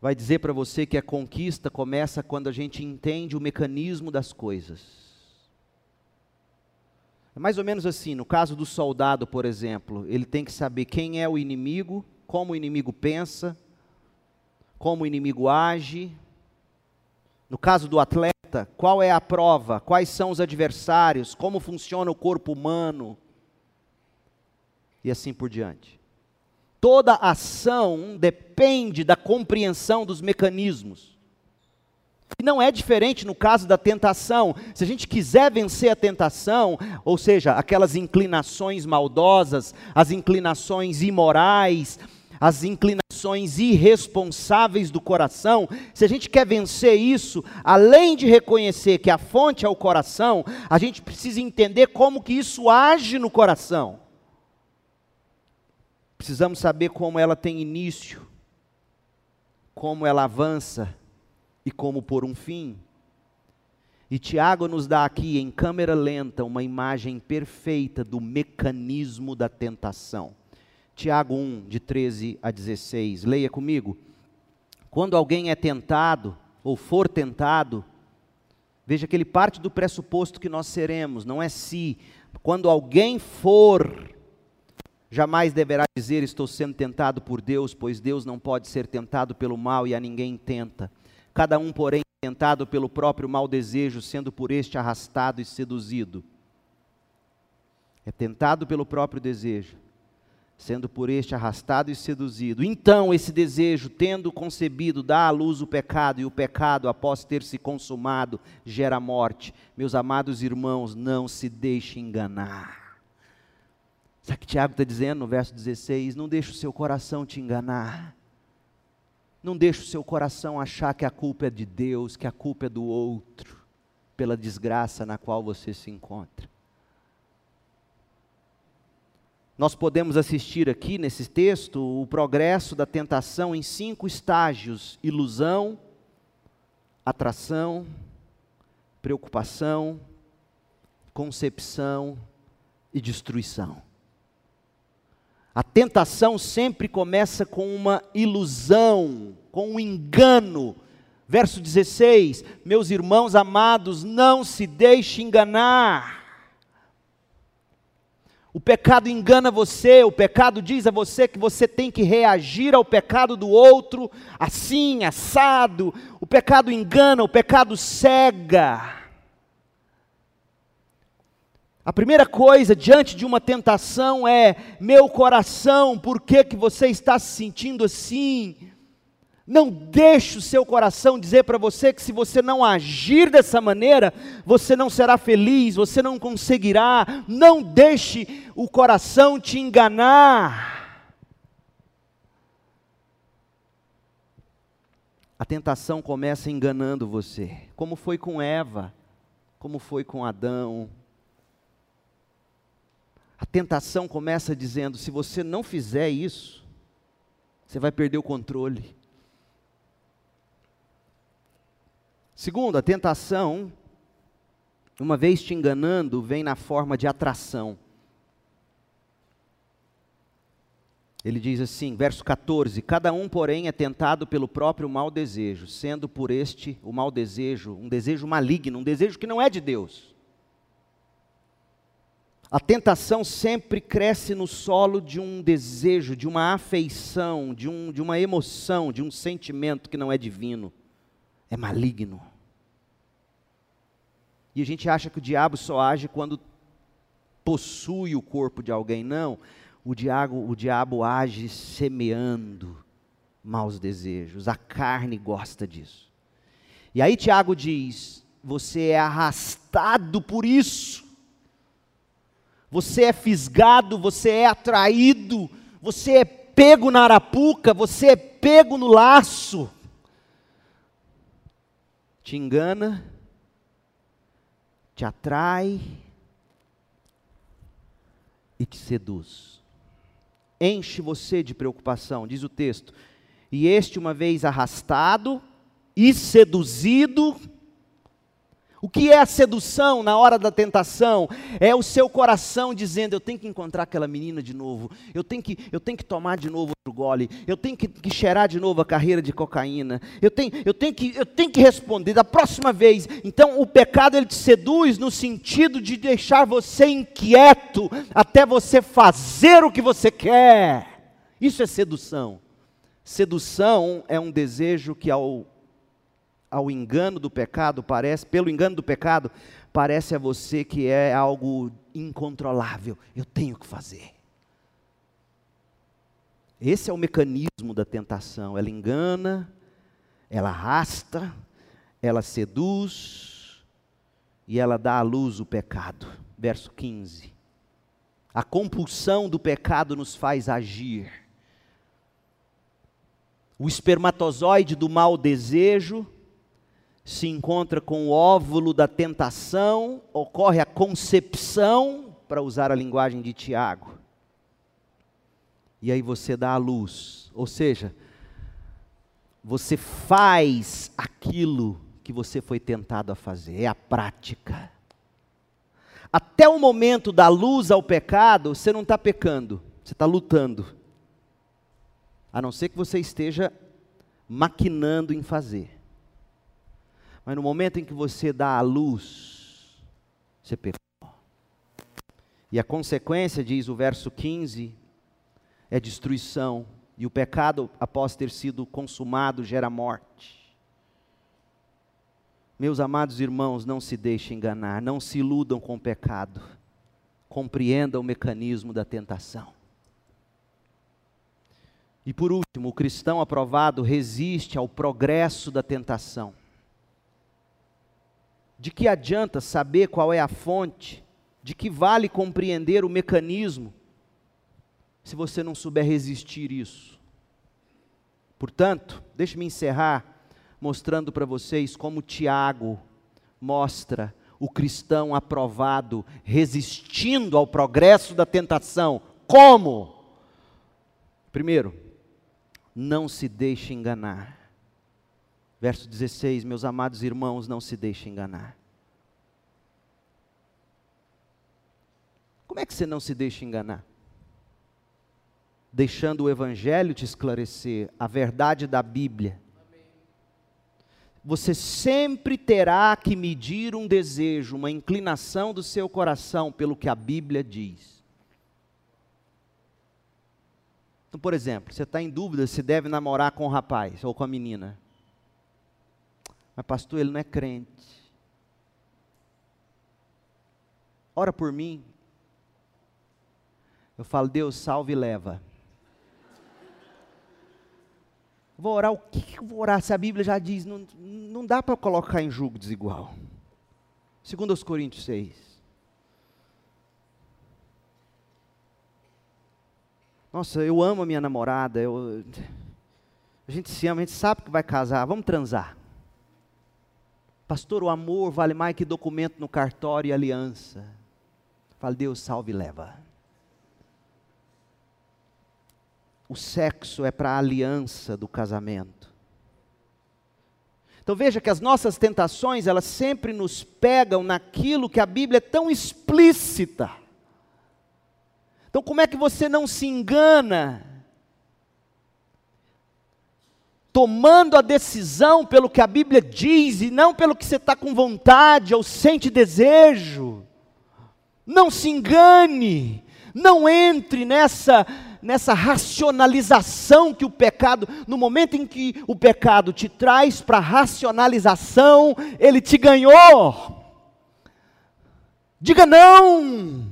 vai dizer para você que a conquista começa quando a gente entende o mecanismo das coisas. É mais ou menos assim, no caso do soldado, por exemplo, ele tem que saber quem é o inimigo, como o inimigo pensa, como o inimigo age. No caso do atleta, qual é a prova, quais são os adversários, como funciona o corpo humano e assim por diante. Toda ação depende da compreensão dos mecanismos. E não é diferente no caso da tentação. Se a gente quiser vencer a tentação, ou seja, aquelas inclinações maldosas, as inclinações imorais, as inclinações irresponsáveis do coração, se a gente quer vencer isso, além de reconhecer que a fonte é o coração, a gente precisa entender como que isso age no coração. Precisamos saber como ela tem início, como ela avança e como por um fim. E Tiago nos dá aqui, em câmera lenta, uma imagem perfeita do mecanismo da tentação. Tiago 1, de 13 a 16. Leia comigo. Quando alguém é tentado, ou for tentado, veja que ele parte do pressuposto que nós seremos, não é se. Quando alguém for, jamais deverá dizer: Estou sendo tentado por Deus, pois Deus não pode ser tentado pelo mal e a ninguém tenta cada um, porém, tentado pelo próprio mau desejo, sendo por este arrastado e seduzido. É tentado pelo próprio desejo, sendo por este arrastado e seduzido. Então, esse desejo, tendo concebido, dá à luz o pecado, e o pecado, após ter se consumado, gera morte. Meus amados irmãos, não se deixe enganar. Sabe o que Tiago está dizendo no verso 16? Não deixe o seu coração te enganar. Não deixe o seu coração achar que a culpa é de Deus, que a culpa é do outro, pela desgraça na qual você se encontra. Nós podemos assistir aqui nesse texto o progresso da tentação em cinco estágios: ilusão, atração, preocupação, concepção e destruição. A tentação sempre começa com uma ilusão, com um engano. Verso 16: Meus irmãos amados, não se deixe enganar. O pecado engana você, o pecado diz a você que você tem que reagir ao pecado do outro assim, assado. O pecado engana, o pecado cega. A primeira coisa diante de uma tentação é: meu coração, por que, que você está se sentindo assim? Não deixe o seu coração dizer para você que se você não agir dessa maneira, você não será feliz, você não conseguirá. Não deixe o coração te enganar. A tentação começa enganando você, como foi com Eva, como foi com Adão. Tentação começa dizendo: se você não fizer isso, você vai perder o controle. Segundo, a tentação, uma vez te enganando, vem na forma de atração. Ele diz assim, verso 14: Cada um, porém, é tentado pelo próprio mau desejo, sendo por este o mau desejo um desejo maligno, um desejo que não é de Deus. A tentação sempre cresce no solo de um desejo, de uma afeição, de, um, de uma emoção, de um sentimento que não é divino, é maligno. E a gente acha que o diabo só age quando possui o corpo de alguém. Não, o diabo, o diabo age semeando maus desejos. A carne gosta disso. E aí Tiago diz: você é arrastado por isso. Você é fisgado, você é atraído, você é pego na arapuca, você é pego no laço. Te engana, te atrai e te seduz. Enche você de preocupação, diz o texto. E este, uma vez arrastado e seduzido, o que é a sedução na hora da tentação? É o seu coração dizendo: eu tenho que encontrar aquela menina de novo, eu tenho que, eu tenho que tomar de novo outro gole, eu tenho que, que cheirar de novo a carreira de cocaína, eu tenho, eu, tenho que, eu tenho que responder da próxima vez. Então o pecado ele te seduz no sentido de deixar você inquieto até você fazer o que você quer. Isso é sedução. Sedução é um desejo que ao ao engano do pecado, parece, pelo engano do pecado, parece a você que é algo incontrolável. Eu tenho que fazer. Esse é o mecanismo da tentação. Ela engana, ela arrasta, ela seduz e ela dá à luz o pecado. Verso 15. A compulsão do pecado nos faz agir. O espermatozoide do mau desejo se encontra com o óvulo da tentação, ocorre a concepção, para usar a linguagem de Tiago. E aí você dá a luz, ou seja, você faz aquilo que você foi tentado a fazer, é a prática. Até o momento da luz ao pecado, você não está pecando, você está lutando. A não ser que você esteja maquinando em fazer. Mas no momento em que você dá a luz, você pecou. E a consequência, diz o verso 15, é destruição. E o pecado, após ter sido consumado, gera morte. Meus amados irmãos, não se deixem enganar, não se iludam com o pecado. Compreenda o mecanismo da tentação. E por último, o cristão aprovado resiste ao progresso da tentação. De que adianta saber qual é a fonte? De que vale compreender o mecanismo se você não souber resistir isso? Portanto, deixe-me encerrar mostrando para vocês como Tiago mostra o cristão aprovado resistindo ao progresso da tentação. Como? Primeiro, não se deixe enganar. Verso 16: Meus amados irmãos, não se deixem enganar. Como é que você não se deixa enganar? Deixando o Evangelho te esclarecer, a verdade da Bíblia. Você sempre terá que medir um desejo, uma inclinação do seu coração pelo que a Bíblia diz. Então, por exemplo, você está em dúvida se deve namorar com o rapaz ou com a menina. Mas, pastor, ele não é crente. Ora por mim. Eu falo, Deus, salve e leva. Vou orar, o que, eu vou orar? Se a Bíblia já diz, não, não dá para colocar em julgo desigual. Segundo os Coríntios 6. Nossa, eu amo a minha namorada, eu, a gente se ama, a gente sabe que vai casar, vamos transar. Pastor, o amor vale mais que documento no cartório e aliança. Fala, Deus salve e leva. O sexo é para a aliança do casamento. Então veja que as nossas tentações, elas sempre nos pegam naquilo que a Bíblia é tão explícita. Então, como é que você não se engana? Tomando a decisão pelo que a Bíblia diz e não pelo que você está com vontade ou sente desejo. Não se engane, não entre nessa nessa racionalização que o pecado, no momento em que o pecado te traz para racionalização, ele te ganhou. Diga não.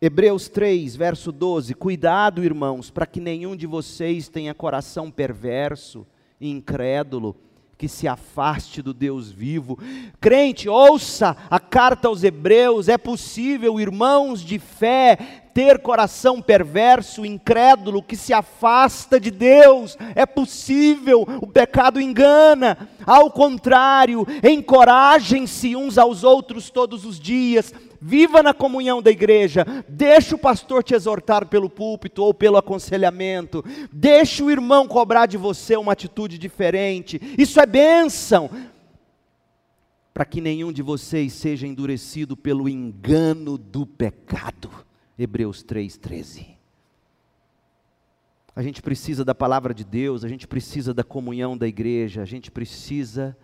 Hebreus 3, verso 12: Cuidado, irmãos, para que nenhum de vocês tenha coração perverso e incrédulo, que se afaste do Deus vivo. Crente, ouça a carta aos Hebreus: é possível, irmãos de fé, ter coração perverso, incrédulo, que se afasta de Deus. É possível, o pecado engana. Ao contrário, encorajem-se uns aos outros todos os dias viva na comunhão da igreja, deixa o pastor te exortar pelo púlpito ou pelo aconselhamento, deixa o irmão cobrar de você uma atitude diferente, isso é bênção, para que nenhum de vocês seja endurecido pelo engano do pecado. Hebreus 3,13. A gente precisa da palavra de Deus, a gente precisa da comunhão da igreja, a gente precisa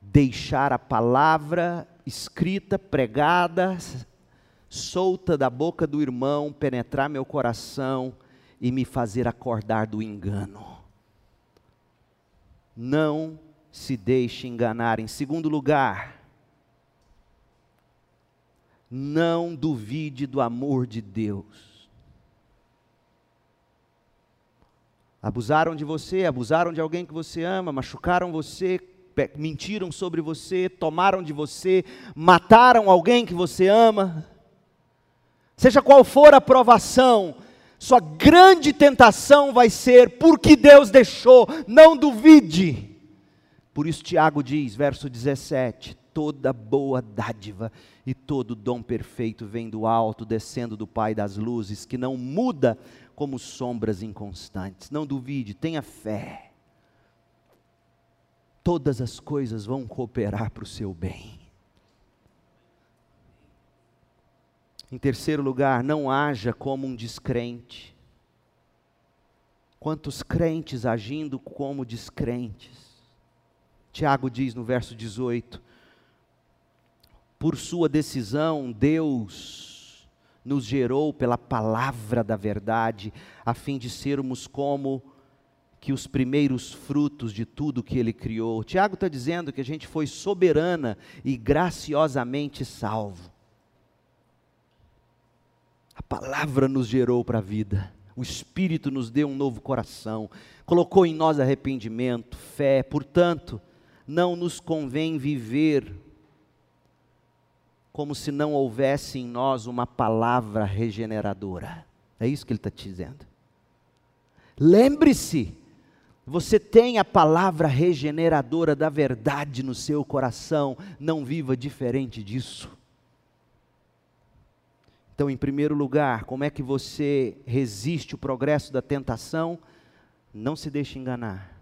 deixar a palavra escrita, pregada, solta da boca do irmão, penetrar meu coração e me fazer acordar do engano. Não se deixe enganar. Em segundo lugar, não duvide do amor de Deus. Abusaram de você, abusaram de alguém que você ama, machucaram você, mentiram sobre você, tomaram de você, mataram alguém que você ama. Seja qual for a provação, sua grande tentação vai ser porque Deus deixou, não duvide. Por isso Tiago diz, verso 17: toda boa dádiva e todo dom perfeito vem do alto, descendo do Pai das luzes, que não muda como sombras inconstantes. Não duvide, tenha fé todas as coisas vão cooperar para o seu bem. Em terceiro lugar, não haja como um descrente. Quantos crentes agindo como descrentes? Tiago diz no verso 18: Por sua decisão, Deus nos gerou pela palavra da verdade, a fim de sermos como que os primeiros frutos de tudo que ele criou. Tiago está dizendo que a gente foi soberana e graciosamente salvo. A palavra nos gerou para a vida, o Espírito nos deu um novo coração, colocou em nós arrependimento, fé, portanto, não nos convém viver como se não houvesse em nós uma palavra regeneradora. É isso que ele está te dizendo. Lembre-se, você tem a palavra regeneradora da verdade no seu coração, não viva diferente disso. Então, em primeiro lugar, como é que você resiste o progresso da tentação? Não se deixe enganar.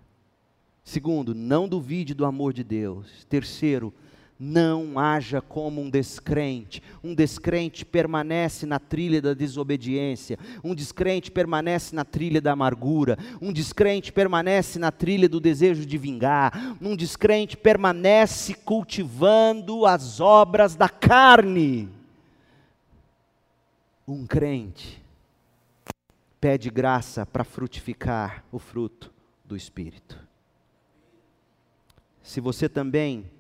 Segundo, não duvide do amor de Deus. Terceiro, não haja como um descrente. Um descrente permanece na trilha da desobediência. Um descrente permanece na trilha da amargura. Um descrente permanece na trilha do desejo de vingar. Um descrente permanece cultivando as obras da carne. Um crente pede graça para frutificar o fruto do Espírito. Se você também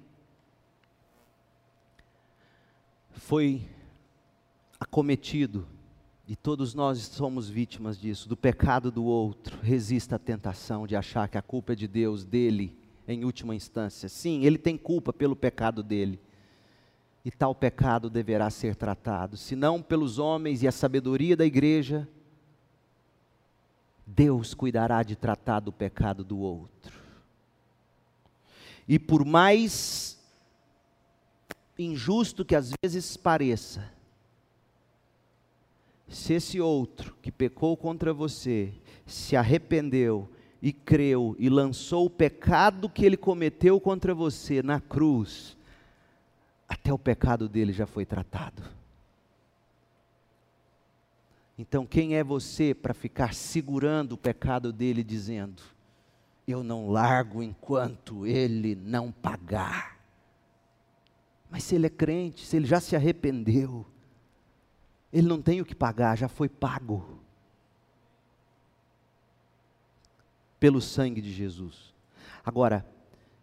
foi acometido, e todos nós somos vítimas disso, do pecado do outro, resista à tentação de achar que a culpa é de Deus, dele, em última instância. Sim, ele tem culpa pelo pecado dele. E tal pecado deverá ser tratado, se não pelos homens e a sabedoria da igreja, Deus cuidará de tratar do pecado do outro. E por mais injusto que às vezes pareça, se esse outro que pecou contra você se arrependeu e creu e lançou o pecado que ele cometeu contra você na cruz, até o pecado dele já foi tratado. Então, quem é você para ficar segurando o pecado dele, dizendo: Eu não largo enquanto ele não pagar? Mas se ele é crente, se ele já se arrependeu, ele não tem o que pagar, já foi pago. Pelo sangue de Jesus. Agora,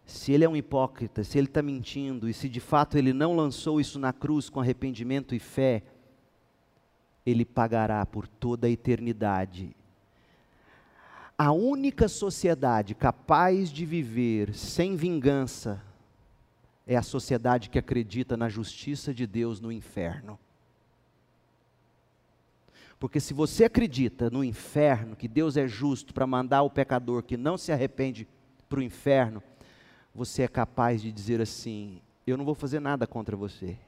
se ele é um hipócrita, se ele está mentindo, e se de fato ele não lançou isso na cruz com arrependimento e fé, ele pagará por toda a eternidade. A única sociedade capaz de viver sem vingança é a sociedade que acredita na justiça de Deus no inferno. Porque se você acredita no inferno, que Deus é justo para mandar o pecador que não se arrepende para o inferno, você é capaz de dizer assim: eu não vou fazer nada contra você.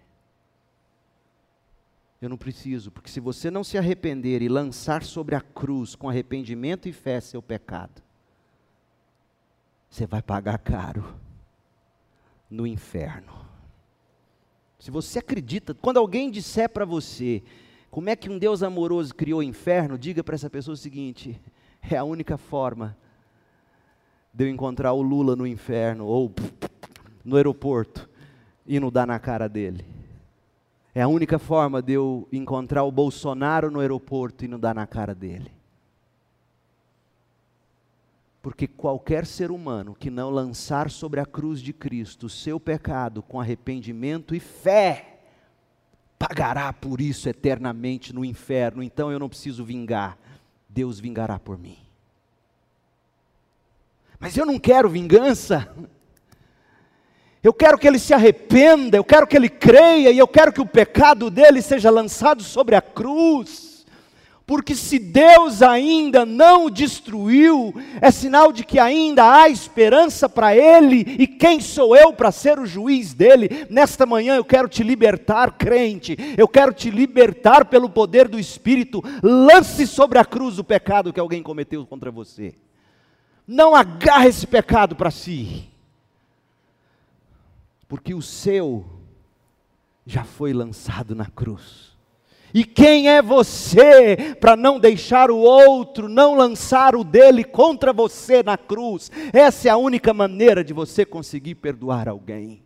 Eu não preciso, porque se você não se arrepender e lançar sobre a cruz com arrependimento e fé seu pecado, você vai pagar caro no inferno. Se você acredita, quando alguém disser para você, como é que um Deus amoroso criou o inferno? Diga para essa pessoa o seguinte: é a única forma de eu encontrar o Lula no inferno ou no aeroporto e não dar na cara dele. É a única forma de eu encontrar o Bolsonaro no aeroporto e não dar na cara dele. Porque qualquer ser humano que não lançar sobre a cruz de Cristo o seu pecado com arrependimento e fé, pagará por isso eternamente no inferno, então eu não preciso vingar, Deus vingará por mim. Mas eu não quero vingança. Eu quero que ele se arrependa, eu quero que ele creia e eu quero que o pecado dele seja lançado sobre a cruz. Porque se Deus ainda não o destruiu, é sinal de que ainda há esperança para ele, e quem sou eu para ser o juiz dele? Nesta manhã eu quero te libertar, crente, eu quero te libertar pelo poder do Espírito. Lance sobre a cruz o pecado que alguém cometeu contra você. Não agarre esse pecado para si, porque o seu já foi lançado na cruz. E quem é você para não deixar o outro, não lançar o dele contra você na cruz? Essa é a única maneira de você conseguir perdoar alguém.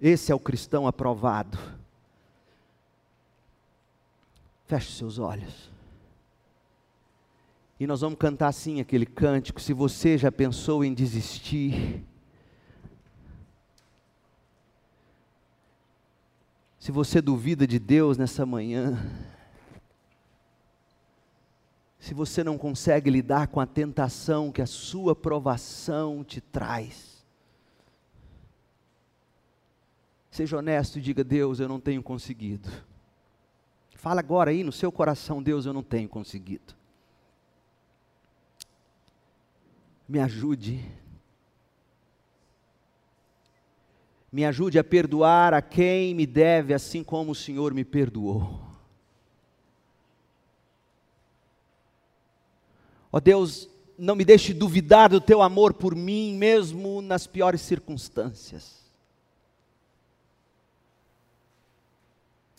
Esse é o cristão aprovado. Feche seus olhos. E nós vamos cantar assim aquele cântico. Se você já pensou em desistir, Se você duvida de Deus nessa manhã, se você não consegue lidar com a tentação que a sua provação te traz, seja honesto e diga: Deus, eu não tenho conseguido. Fala agora aí no seu coração: Deus, eu não tenho conseguido. Me ajude Me ajude a perdoar a quem me deve, assim como o Senhor me perdoou. Ó oh Deus, não me deixe duvidar do teu amor por mim, mesmo nas piores circunstâncias.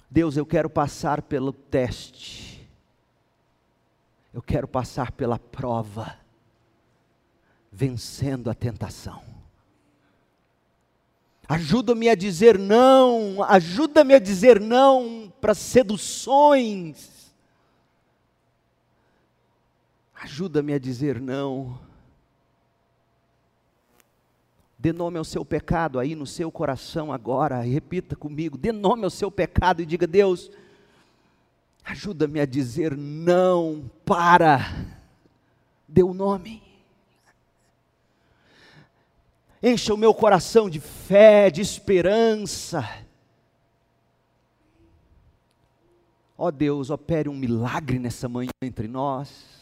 Deus, eu quero passar pelo teste, eu quero passar pela prova, vencendo a tentação. Ajuda-me a dizer não, ajuda-me a dizer não para seduções. Ajuda-me a dizer não. Dê nome ao seu pecado aí no seu coração agora, repita comigo: dê nome ao seu pecado e diga: Deus, ajuda-me a dizer não para. Dê o nome. Encha o meu coração de fé, de esperança. Ó oh Deus, opere um milagre nessa manhã entre nós.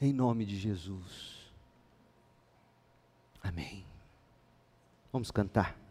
Em nome de Jesus. Amém. Vamos cantar.